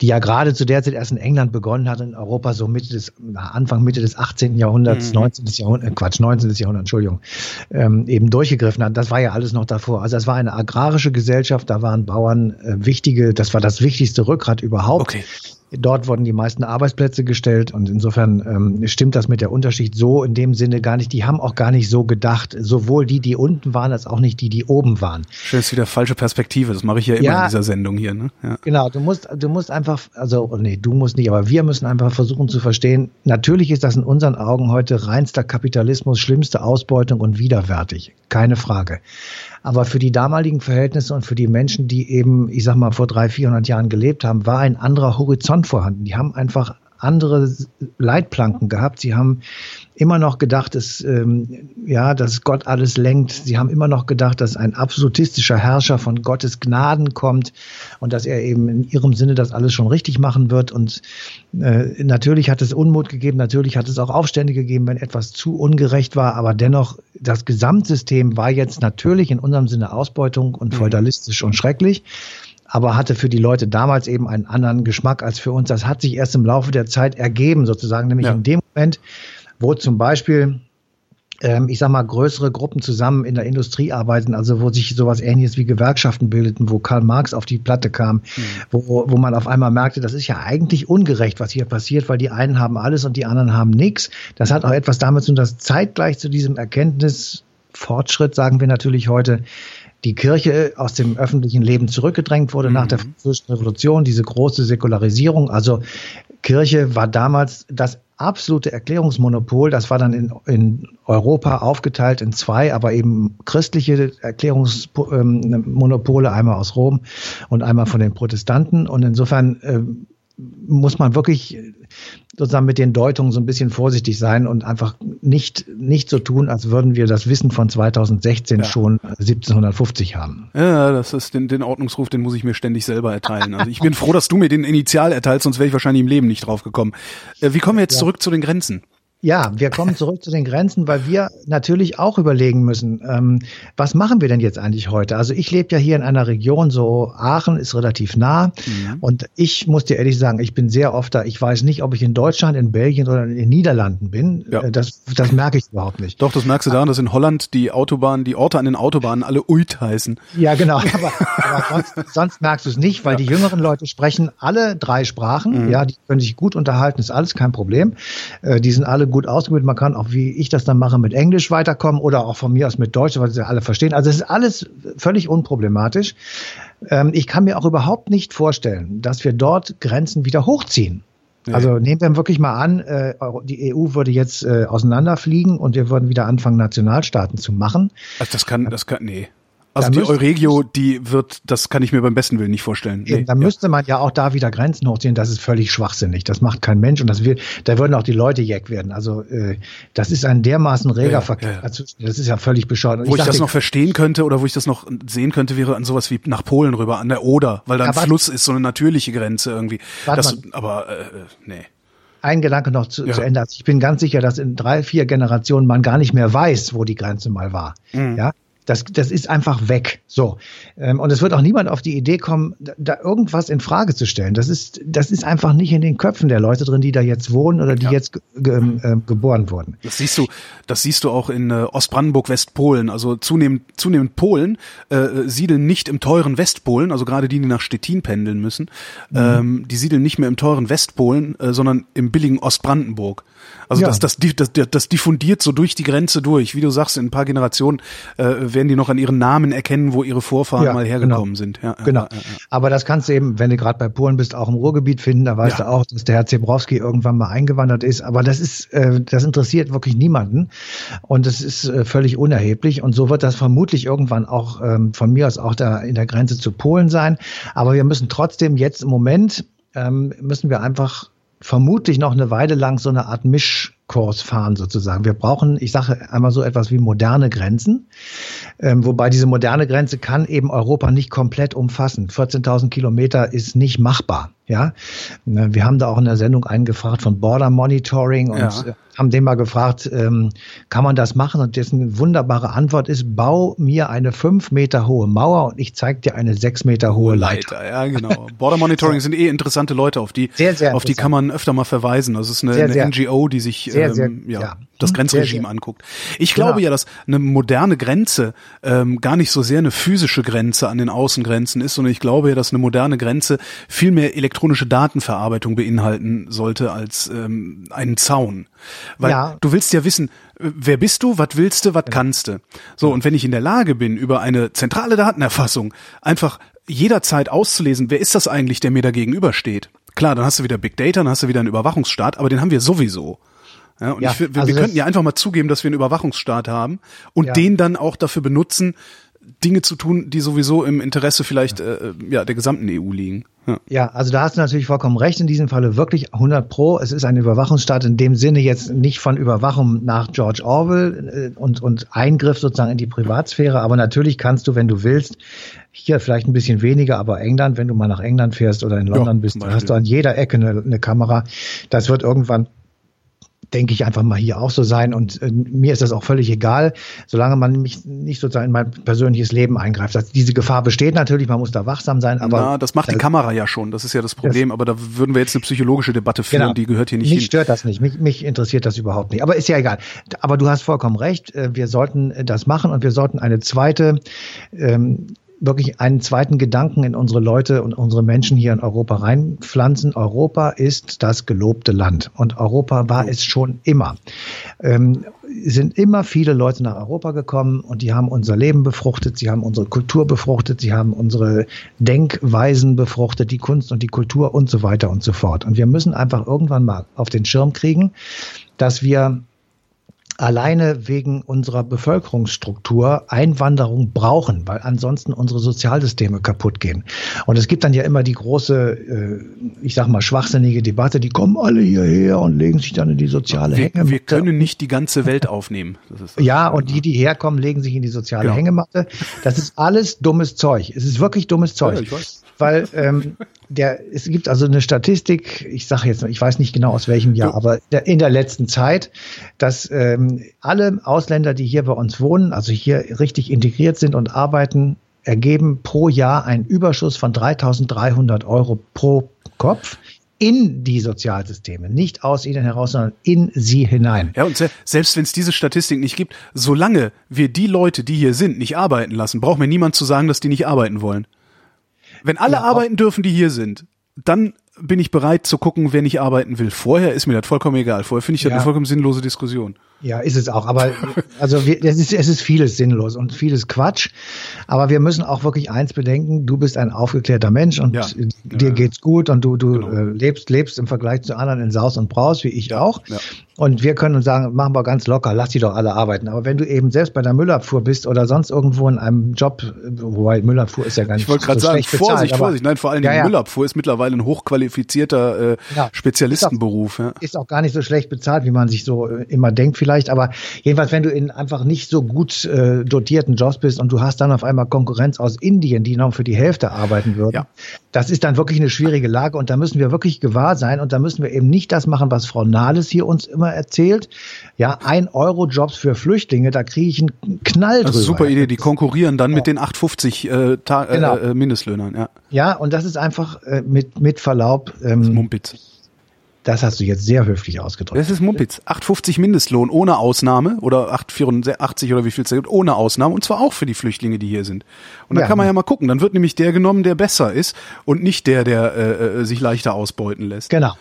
die ja gerade zu der Zeit erst in England begonnen hat, in Europa so Mitte des, Anfang Mitte des 18. Jahrhunderts, mhm. 19. Jahrhundert, äh, Quatsch, 19. Jahrhundert, Entschuldigung, ähm, eben durchgegriffen hat. Das war ja alles noch davor. Also es war eine agrarische Gesellschaft. Da waren Bauern äh, wichtige, das war das wichtigste Rückgrat überhaupt. Okay. Dort wurden die meisten Arbeitsplätze gestellt und insofern ähm, stimmt das mit der Unterschicht so in dem Sinne gar nicht. Die haben auch gar nicht so gedacht, sowohl die, die unten waren, als auch nicht die, die oben waren. Das ist wieder falsche Perspektive. Das mache ich ja immer ja, in dieser Sendung hier. Ne? Ja. Genau. Du musst, du musst einfach, also oh nee, du musst nicht, aber wir müssen einfach versuchen zu verstehen. Natürlich ist das in unseren Augen heute reinster Kapitalismus, schlimmste Ausbeutung und widerwärtig, keine Frage. Aber für die damaligen Verhältnisse und für die Menschen, die eben, ich sag mal, vor 300, 400 Jahren gelebt haben, war ein anderer Horizont vorhanden. Die haben einfach andere Leitplanken gehabt. Sie haben immer noch gedacht, dass, ähm, ja, dass Gott alles lenkt. Sie haben immer noch gedacht, dass ein absolutistischer Herrscher von Gottes Gnaden kommt und dass er eben in ihrem Sinne das alles schon richtig machen wird. Und äh, natürlich hat es Unmut gegeben, natürlich hat es auch Aufstände gegeben, wenn etwas zu ungerecht war, aber dennoch, das Gesamtsystem war jetzt natürlich in unserem Sinne Ausbeutung und mhm. feudalistisch und schrecklich aber hatte für die Leute damals eben einen anderen Geschmack als für uns. Das hat sich erst im Laufe der Zeit ergeben, sozusagen, nämlich ja. in dem Moment, wo zum Beispiel ähm, ich sag mal, größere Gruppen zusammen in der Industrie arbeiten, also wo sich sowas ähnliches wie Gewerkschaften bildeten, wo Karl Marx auf die Platte kam, mhm. wo, wo man auf einmal merkte, das ist ja eigentlich ungerecht, was hier passiert, weil die einen haben alles und die anderen haben nichts. Das hat auch etwas damit zu tun, dass zeitgleich zu diesem Erkenntnisfortschritt, sagen wir natürlich heute, die Kirche aus dem öffentlichen Leben zurückgedrängt wurde mhm. nach der mhm. Französischen Revolution, diese große Säkularisierung. Also Kirche war damals das absolute Erklärungsmonopol. Das war dann in, in Europa aufgeteilt in zwei, aber eben christliche Erklärungsmonopole, einmal aus Rom und einmal von den Protestanten. Und insofern äh, muss man wirklich sozusagen mit den Deutungen so ein bisschen vorsichtig sein und einfach nicht, nicht so tun, als würden wir das Wissen von 2016 ja. schon 1750 haben. Ja, das ist den, den Ordnungsruf, den muss ich mir ständig selber erteilen. Also ich bin froh, dass du mir den Initial erteilst, sonst wäre ich wahrscheinlich im Leben nicht drauf gekommen. Äh, wie kommen wir jetzt ja. zurück zu den Grenzen? Ja, wir kommen zurück zu den Grenzen, weil wir natürlich auch überlegen müssen, ähm, was machen wir denn jetzt eigentlich heute? Also ich lebe ja hier in einer Region, so Aachen ist relativ nah mhm. und ich muss dir ehrlich sagen, ich bin sehr oft da. Ich weiß nicht, ob ich in Deutschland, in Belgien oder in den Niederlanden bin. Ja. Äh, das, das merke ich überhaupt nicht. Doch, das merkst du daran, dass in Holland die Autobahnen, die Orte an den Autobahnen alle Uit heißen. Ja, genau. Aber, aber sonst, sonst, merkst du es nicht, weil ja. die jüngeren Leute sprechen alle drei Sprachen. Mhm. Ja, die können sich gut unterhalten, ist alles kein Problem. Äh, die sind alle gut ausgebildet. Man kann auch, wie ich das dann mache, mit Englisch weiterkommen oder auch von mir aus mit Deutsch, weil sie alle verstehen. Also es ist alles völlig unproblematisch. Ähm, ich kann mir auch überhaupt nicht vorstellen, dass wir dort Grenzen wieder hochziehen. Nee. Also nehmen wir wirklich mal an, äh, die EU würde jetzt äh, auseinanderfliegen und wir würden wieder anfangen, Nationalstaaten zu machen. Also das kann, das kann, nee. Also die Euregio, die wird, das kann ich mir beim besten Willen nicht vorstellen. Nee, da ja. müsste man ja auch da wieder Grenzen hochziehen. Das ist völlig schwachsinnig. Das macht kein Mensch und das will, da würden auch die Leute jeck werden. Also äh, das ist ein dermaßen reger ja, Verkehr. Ja, also, das ist ja völlig bescheuert. Wo ich, ich das noch verstehen könnte oder wo ich das noch sehen könnte, wäre an sowas wie nach Polen rüber, an der Oder, weil da ein Fluss ist, so eine natürliche Grenze irgendwie. Das, aber äh, nee ein Gedanke noch zu, ja. zu Ende. Also ich bin ganz sicher, dass in drei, vier Generationen man gar nicht mehr weiß, wo die Grenze mal war. Mhm. Ja, das, das ist einfach weg. So. Ähm, und es wird auch niemand auf die Idee kommen, da, irgendwas in Frage zu stellen. Das ist, das ist einfach nicht in den Köpfen der Leute drin, die da jetzt wohnen oder die ja. jetzt ge, äh, geboren wurden. Das siehst du, das siehst du auch in äh, Ostbrandenburg, Westpolen. Also zunehmend, zunehmend Polen äh, siedeln nicht im teuren Westpolen, also gerade die, die nach Stettin pendeln müssen, mhm. ähm, die siedeln nicht mehr im teuren Westpolen, äh, sondern im billigen Ostbrandenburg. Also ja. das, das, das, das diffundiert so durch die Grenze durch. Wie du sagst, in ein paar Generationen äh, werden die noch an ihren Namen erkennen, wo ihre Vorfahren ja, mal hergekommen genau. sind. Ja, genau. Ja, Aber das kannst du eben, wenn du gerade bei Polen bist, auch im Ruhrgebiet finden. Da weißt du auch, dass der Herr Zebrowski irgendwann mal eingewandert ist. Aber das ist, äh, das interessiert wirklich niemanden. Und das ist äh, völlig unerheblich. Und so wird das vermutlich irgendwann auch ähm, von mir aus auch da in der Grenze zu Polen sein. Aber wir müssen trotzdem jetzt im Moment ähm, müssen wir einfach vermutlich noch eine Weile lang so eine Art Mischkurs fahren sozusagen. Wir brauchen, ich sage einmal so etwas wie moderne Grenzen, ähm, wobei diese moderne Grenze kann eben Europa nicht komplett umfassen. 14.000 Kilometer ist nicht machbar. Ja, wir haben da auch in der Sendung einen gefragt von Border Monitoring und ja. Äh, haben den mal gefragt, ähm, kann man das machen? Und dessen wunderbare Antwort ist, bau mir eine fünf Meter hohe Mauer und ich zeig dir eine sechs Meter hohe Leiter. Leiter ja, genau. Border Monitoring sind eh interessante Leute, auf die, sehr, sehr auf die kann man öfter mal verweisen. Also es ist eine, sehr, eine NGO, die sich sehr, ähm, ja, ja, das mhm. Grenzregime anguckt. Ich glaube genau. ja, dass eine moderne Grenze ähm, gar nicht so sehr eine physische Grenze an den Außengrenzen ist, sondern ich glaube ja, dass eine moderne Grenze viel mehr elektronische Datenverarbeitung beinhalten sollte als ähm, einen Zaun. Weil ja. du willst ja wissen, wer bist du, was willst du, was kannst du. So, und wenn ich in der Lage bin, über eine zentrale Datenerfassung einfach jederzeit auszulesen, wer ist das eigentlich, der mir da gegenübersteht. Klar, dann hast du wieder Big Data, dann hast du wieder einen Überwachungsstaat, aber den haben wir sowieso. Ja, und ja, ich, wir, also wir könnten ja einfach mal zugeben, dass wir einen Überwachungsstaat haben und ja. den dann auch dafür benutzen, Dinge zu tun, die sowieso im Interesse vielleicht äh, ja, der gesamten EU liegen. Ja. ja, also da hast du natürlich vollkommen recht. In diesem Falle wirklich 100 Pro. Es ist ein Überwachungsstaat in dem Sinne jetzt nicht von Überwachung nach George Orwell äh, und, und Eingriff sozusagen in die Privatsphäre. Aber natürlich kannst du, wenn du willst, hier vielleicht ein bisschen weniger, aber England, wenn du mal nach England fährst oder in London ja, bist, hast du an jeder Ecke eine, eine Kamera. Das wird irgendwann denke ich, einfach mal hier auch so sein. Und äh, mir ist das auch völlig egal, solange man mich nicht sozusagen in mein persönliches Leben eingreift. Also diese Gefahr besteht natürlich, man muss da wachsam sein. Aber Na, das macht die Kamera ja schon. Das ist ja das Problem. Das, aber da würden wir jetzt eine psychologische Debatte führen, genau. die gehört hier nicht mich hin. stört das nicht. Mich, mich interessiert das überhaupt nicht. Aber ist ja egal. Aber du hast vollkommen recht. Äh, wir sollten das machen und wir sollten eine zweite ähm, wirklich einen zweiten Gedanken in unsere Leute und unsere Menschen hier in Europa reinpflanzen. Europa ist das gelobte Land und Europa war es schon immer. Ähm, sind immer viele Leute nach Europa gekommen und die haben unser Leben befruchtet, sie haben unsere Kultur befruchtet, sie haben unsere Denkweisen befruchtet, die Kunst und die Kultur und so weiter und so fort. Und wir müssen einfach irgendwann mal auf den Schirm kriegen, dass wir alleine wegen unserer Bevölkerungsstruktur Einwanderung brauchen, weil ansonsten unsere Sozialsysteme kaputt gehen. Und es gibt dann ja immer die große, äh, ich sag mal, schwachsinnige Debatte, die kommen alle hierher und legen sich dann in die soziale wir, Hängematte. Wir können nicht die ganze Welt aufnehmen. ja, und die, die herkommen, legen sich in die soziale genau. Hängematte. Das ist alles dummes Zeug. Es ist wirklich dummes Zeug. Ja. Weil ähm, der, es gibt also eine Statistik, ich sage jetzt, ich weiß nicht genau aus welchem Jahr, aber in der letzten Zeit, dass ähm, alle Ausländer, die hier bei uns wohnen, also hier richtig integriert sind und arbeiten, ergeben pro Jahr einen Überschuss von 3.300 Euro pro Kopf in die Sozialsysteme, nicht aus ihnen heraus, sondern in sie hinein. Ja, und se selbst wenn es diese Statistik nicht gibt, solange wir die Leute, die hier sind, nicht arbeiten lassen, braucht mir niemand zu sagen, dass die nicht arbeiten wollen. Wenn alle ja, arbeiten dürfen, die hier sind, dann bin ich bereit zu gucken, wer nicht arbeiten will. Vorher ist mir das vollkommen egal. Vorher finde ich das ja. eine vollkommen sinnlose Diskussion. Ja, ist es auch. Aber also wir, es, ist, es ist vieles sinnlos und vieles Quatsch. Aber wir müssen auch wirklich eins bedenken: Du bist ein aufgeklärter Mensch und ja. dir geht's gut und du, du genau. äh, lebst, lebst im Vergleich zu anderen in Saus und Braus, wie ich auch. Ja. Und wir können uns sagen, machen wir ganz locker, lass die doch alle arbeiten. Aber wenn du eben selbst bei der Müllabfuhr bist oder sonst irgendwo in einem Job, wobei Müllabfuhr ist ja gar nicht Ich wollte gerade so sagen, Vorsicht, bezahlt, Vorsicht. Nein, vor allem ja, ja. Müllabfuhr ist mittlerweile ein hochqualifizierter äh, ja. Spezialistenberuf. Ist auch, ist auch, gar nicht so schlecht bezahlt, wie man sich so äh, immer denkt vielleicht. Aber jedenfalls, wenn du in einfach nicht so gut äh, dotierten Jobs bist und du hast dann auf einmal Konkurrenz aus Indien, die noch für die Hälfte arbeiten würden, ja. das ist dann wirklich eine schwierige Lage. Und da müssen wir wirklich gewahr sein. Und da müssen wir eben nicht das machen, was Frau Nahles hier uns immer erzählt. Ja, ein Euro Jobs für Flüchtlinge, da kriege ich einen Knall drüber. Das ist eine super Idee, die konkurrieren dann ja. mit den 8,50 äh, Ta äh, genau. äh, Mindestlöhnern. Ja. ja, und das ist einfach äh, mit, mit Verlaub. Ähm, Mumpitz. Das hast du jetzt sehr höflich ausgedrückt. Das ist Mumpitz. 8,50 Mindestlohn ohne Ausnahme oder 8,84 oder wie viel es gibt, ohne Ausnahme und zwar auch für die Flüchtlinge, die hier sind. Und da ja, kann man ja mal gucken. Dann wird nämlich der genommen, der besser ist und nicht der, der äh, äh sich leichter ausbeuten lässt. Genau.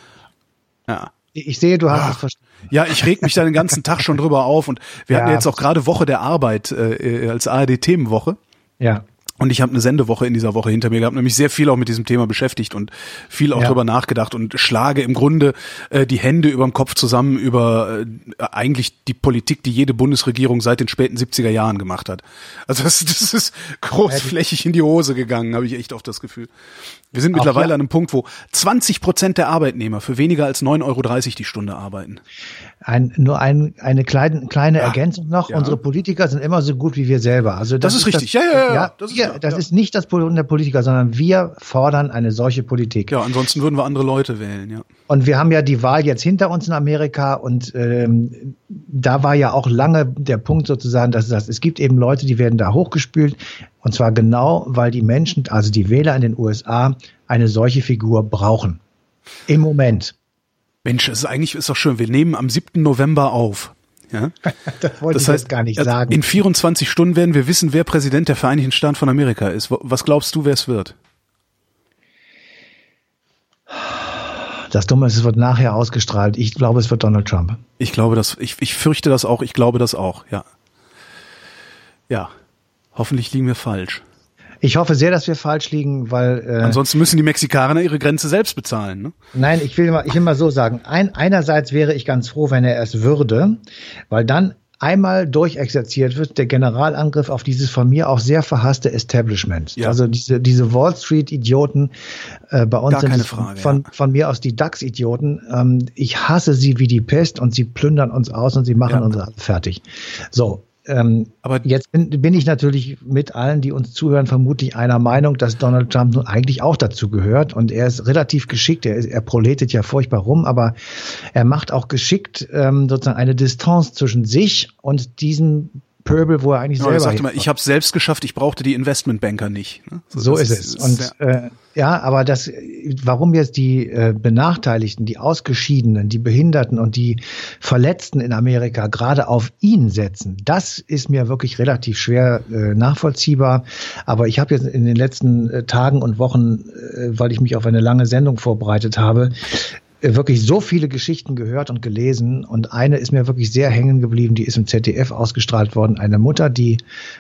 Ja. Ich sehe, du hast Ach, es verstanden. Ja, ich reg mich da den ganzen Tag schon drüber auf und wir ja. hatten jetzt auch gerade Woche der Arbeit äh, als ARD-Themenwoche. Ja. Und ich habe eine Sendewoche in dieser Woche hinter mir gehabt, nämlich sehr viel auch mit diesem Thema beschäftigt und viel auch ja. drüber nachgedacht und schlage im Grunde äh, die Hände überm Kopf zusammen über äh, eigentlich die Politik, die jede Bundesregierung seit den späten 70er Jahren gemacht hat. Also das, das ist großflächig in die Hose gegangen, habe ich echt oft das Gefühl. Wir sind mittlerweile ja. an einem Punkt, wo 20 Prozent der Arbeitnehmer für weniger als 9,30 Euro die Stunde arbeiten. Ein, nur ein, eine kleine, kleine ja. Ergänzung noch. Ja. Unsere Politiker sind immer so gut wie wir selber. Also das, das ist richtig. Das, ja, ja, ja. Das, ist, wir, das ist nicht das Problem der Politiker, sondern wir fordern eine solche Politik. Ja, ansonsten würden wir andere Leute wählen, ja. Und wir haben ja die Wahl jetzt hinter uns in Amerika und ähm, da war ja auch lange der Punkt sozusagen, dass es, es gibt eben Leute, die werden da hochgespült. Und zwar genau, weil die Menschen, also die Wähler in den USA, eine solche Figur brauchen. Im Moment. Mensch, es ist eigentlich ist doch schön. Wir nehmen am 7. November auf. Ja? das wollte das ich heißt, gar nicht sagen. In 24 Stunden werden wir wissen, wer Präsident der Vereinigten Staaten von Amerika ist. Was glaubst du, wer es wird? Das Dumme ist, es wird nachher ausgestrahlt. Ich glaube, es wird Donald Trump. Ich glaube das, ich, ich fürchte das auch, ich glaube das auch, ja. Ja. Hoffentlich liegen wir falsch. Ich hoffe sehr, dass wir falsch liegen, weil äh, ansonsten müssen die Mexikaner ihre Grenze selbst bezahlen. Ne? Nein, ich will mal, ich will mal so sagen. Ein, einerseits wäre ich ganz froh, wenn er es würde, weil dann einmal durchexerziert wird, der Generalangriff auf dieses von mir auch sehr verhasste Establishment. Ja. Also diese, diese Wall Street-Idioten, äh, bei uns Gar sind Frage, von, ja. von mir aus die DAX-Idioten. Ähm, ich hasse sie wie die Pest und sie plündern uns aus und sie machen ja. uns fertig. So, ähm, Aber jetzt bin, bin, ich natürlich mit allen, die uns zuhören, vermutlich einer Meinung, dass Donald Trump nun eigentlich auch dazu gehört. Und er ist relativ geschickt. Er, ist, er proletet ja furchtbar rum, aber er macht auch geschickt ähm, sozusagen eine Distanz zwischen sich und diesen Pöbel, wo er eigentlich ja, selber. Er sagte mal, ich habe es selbst geschafft, ich brauchte die Investmentbanker nicht. Ne? So, so ist es. Und ja. Äh, ja, aber das, warum jetzt die äh, Benachteiligten, die Ausgeschiedenen, die Behinderten und die Verletzten in Amerika gerade auf ihn setzen, das ist mir wirklich relativ schwer äh, nachvollziehbar. Aber ich habe jetzt in den letzten äh, Tagen und Wochen, äh, weil ich mich auf eine lange Sendung vorbereitet habe, wirklich so viele Geschichten gehört und gelesen und eine ist mir wirklich sehr hängen geblieben, die ist im ZDF ausgestrahlt worden. Eine Mutter, die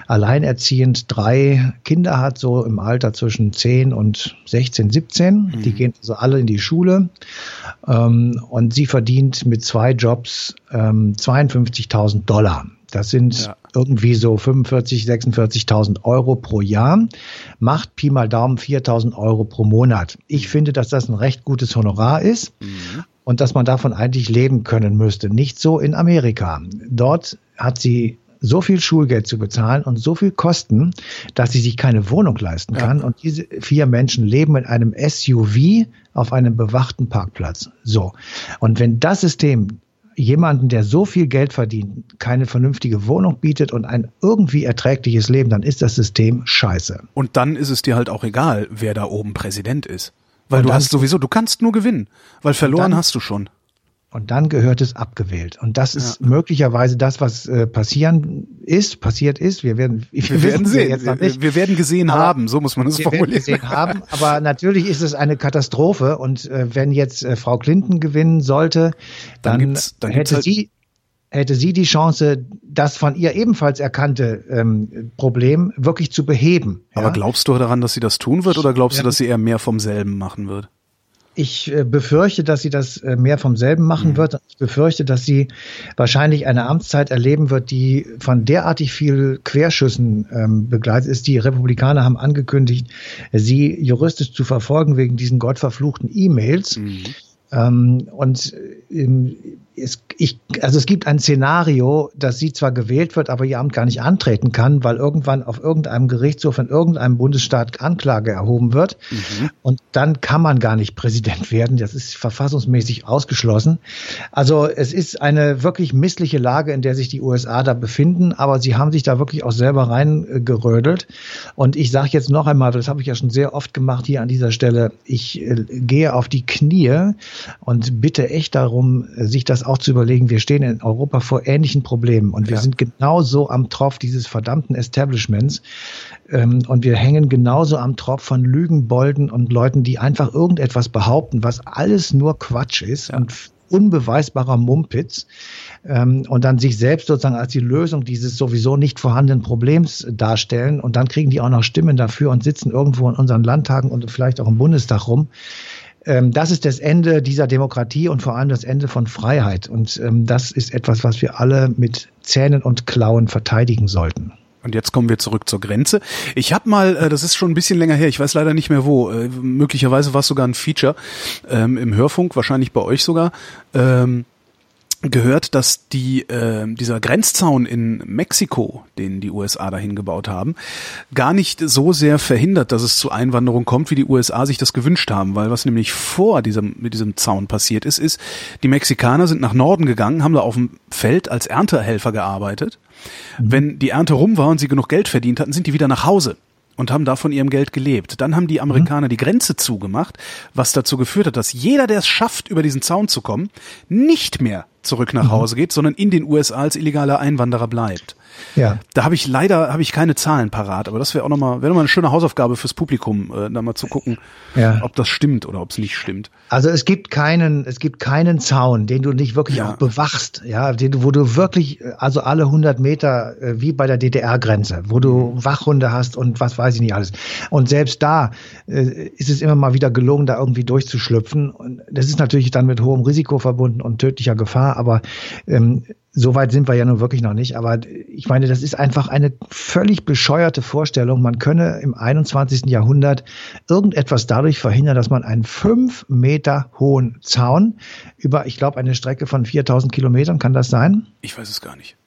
alleinerziehend drei Kinder hat, so im Alter zwischen 10 und 16, 17. Mhm. Die gehen also alle in die Schule ähm, und sie verdient mit zwei Jobs ähm, 52.000 Dollar. Das sind ja. irgendwie so 45, 46.000 Euro pro Jahr. Macht Pi mal Daumen 4.000 Euro pro Monat. Ich finde, dass das ein recht gutes Honorar ist. Mhm. Und dass man davon eigentlich leben können müsste. Nicht so in Amerika. Dort hat sie so viel Schulgeld zu bezahlen und so viel Kosten, dass sie sich keine Wohnung leisten kann. Ja. Und diese vier Menschen leben in einem SUV auf einem bewachten Parkplatz. So. Und wenn das System jemanden, der so viel Geld verdient, keine vernünftige Wohnung bietet und ein irgendwie erträgliches Leben, dann ist das System scheiße. Und dann ist es dir halt auch egal, wer da oben Präsident ist. Weil und du hast sowieso, du kannst nur gewinnen, weil verloren dann, hast du schon. Und dann gehört es abgewählt. Und das ist ja. möglicherweise das, was äh, passieren ist, passiert ist. Wir werden, wir, werden sehen. Jetzt noch nicht. Wir werden gesehen aber haben, so muss man es formulieren. Wir werden gesehen haben, aber natürlich ist es eine Katastrophe. Und äh, wenn jetzt äh, Frau Clinton gewinnen sollte, dann, dann, dann hätte halt sie hätte sie die Chance, das von ihr ebenfalls erkannte ähm, Problem wirklich zu beheben. Aber ja? glaubst du daran, dass sie das tun wird oder glaubst ja. du, dass sie eher mehr vom selben machen wird? Ich äh, befürchte, dass sie das äh, mehr vom selben machen mhm. wird. Ich befürchte, dass sie wahrscheinlich eine Amtszeit erleben wird, die von derartig viel Querschüssen ähm, begleitet ist. Die Republikaner haben angekündigt, sie juristisch zu verfolgen wegen diesen gottverfluchten E-Mails. Mhm. Ähm, und ähm, es, ich, also es gibt ein Szenario, dass sie zwar gewählt wird, aber ihr Amt gar nicht antreten kann, weil irgendwann auf irgendeinem Gerichtshof in irgendeinem Bundesstaat Anklage erhoben wird. Mhm. Und dann kann man gar nicht Präsident werden. Das ist verfassungsmäßig ausgeschlossen. Also es ist eine wirklich missliche Lage, in der sich die USA da befinden, aber sie haben sich da wirklich auch selber reingerödelt. Und ich sage jetzt noch einmal, das habe ich ja schon sehr oft gemacht hier an dieser Stelle, ich äh, gehe auf die Knie und bitte echt darum, sich das auch zu überlegen, wir stehen in Europa vor ähnlichen Problemen und wir ja. sind genauso am Tropf dieses verdammten Establishments ähm, und wir hängen genauso am Tropf von Lügenbolden und Leuten, die einfach irgendetwas behaupten, was alles nur Quatsch ist ja. und unbeweisbarer Mumpitz ähm, und dann sich selbst sozusagen als die Lösung dieses sowieso nicht vorhandenen Problems darstellen und dann kriegen die auch noch Stimmen dafür und sitzen irgendwo in unseren Landtagen und vielleicht auch im Bundestag rum. Ähm, das ist das Ende dieser Demokratie und vor allem das Ende von Freiheit. Und ähm, das ist etwas, was wir alle mit Zähnen und Klauen verteidigen sollten. Und jetzt kommen wir zurück zur Grenze. Ich habe mal, äh, das ist schon ein bisschen länger her, ich weiß leider nicht mehr wo, äh, möglicherweise war es sogar ein Feature ähm, im Hörfunk, wahrscheinlich bei euch sogar. Ähm, gehört, dass die, äh, dieser Grenzzaun in Mexiko, den die USA dahin gebaut haben, gar nicht so sehr verhindert, dass es zu Einwanderung kommt, wie die USA sich das gewünscht haben. Weil was nämlich vor diesem, mit diesem Zaun passiert ist, ist, die Mexikaner sind nach Norden gegangen, haben da auf dem Feld als Erntehelfer gearbeitet. Mhm. Wenn die Ernte rum war und sie genug Geld verdient hatten, sind die wieder nach Hause und haben da von ihrem Geld gelebt. Dann haben die Amerikaner mhm. die Grenze zugemacht, was dazu geführt hat, dass jeder, der es schafft, über diesen Zaun zu kommen, nicht mehr zurück nach mhm. Hause geht, sondern in den USA als illegaler Einwanderer bleibt. Ja. Da habe ich leider habe ich keine Zahlen parat, aber das wäre auch nochmal, wäre noch mal eine schöne Hausaufgabe fürs Publikum, äh, da mal zu gucken, ja. ob das stimmt oder ob es nicht stimmt. Also es gibt keinen, es gibt keinen Zaun, den du nicht wirklich ja. auch bewachst, ja, den, wo du wirklich, also alle 100 Meter äh, wie bei der DDR-Grenze, wo du mhm. Wachhunde hast und was weiß ich nicht alles. Und selbst da äh, ist es immer mal wieder gelungen, da irgendwie durchzuschlüpfen. Und das ist natürlich dann mit hohem Risiko verbunden und tödlicher Gefahr, aber ähm, so weit sind wir ja nun wirklich noch nicht, aber ich meine, das ist einfach eine völlig bescheuerte Vorstellung. Man könne im 21. Jahrhundert irgendetwas dadurch verhindern, dass man einen fünf Meter hohen Zaun über, ich glaube, eine Strecke von 4000 Kilometern, kann das sein? Ich weiß es gar nicht.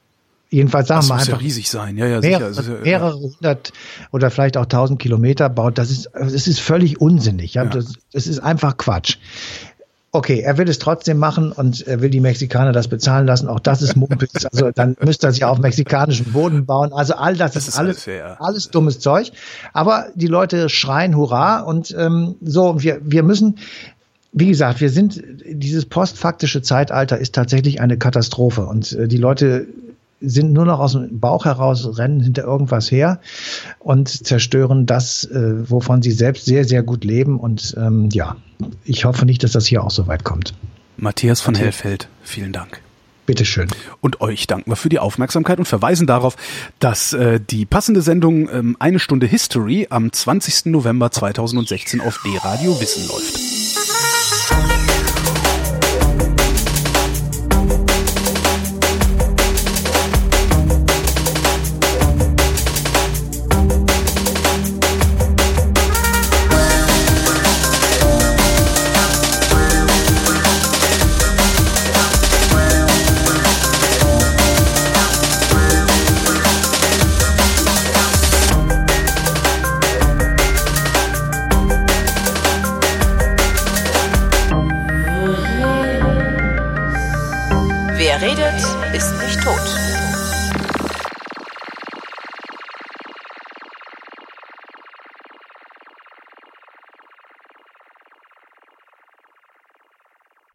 Jedenfalls sagen das wir muss einfach. Ja riesig sein, ja, ja, mehrere, sicher. mehrere hundert oder vielleicht auch tausend Kilometer baut. Das ist, das ist völlig unsinnig. Ja? ja. Das, das ist einfach Quatsch. Okay, er will es trotzdem machen und er will die Mexikaner das bezahlen lassen. Auch das ist Mumpitz. Also dann müsste er sich auf mexikanischem Boden bauen. Also all das, das ist, alles, alles dummes Zeug. Aber die Leute schreien Hurra und ähm, so. Wir, wir müssen, wie gesagt, wir sind, dieses postfaktische Zeitalter ist tatsächlich eine Katastrophe und äh, die Leute sind nur noch aus dem Bauch heraus, rennen hinter irgendwas her und zerstören das, äh, wovon sie selbst sehr, sehr gut leben. Und ähm, ja, ich hoffe nicht, dass das hier auch so weit kommt. Matthias von Matthias. Hellfeld, vielen Dank. Bitteschön. Und euch danken wir für die Aufmerksamkeit und verweisen darauf, dass äh, die passende Sendung ähm, Eine Stunde History am 20. November 2016 auf D-Radio Wissen läuft.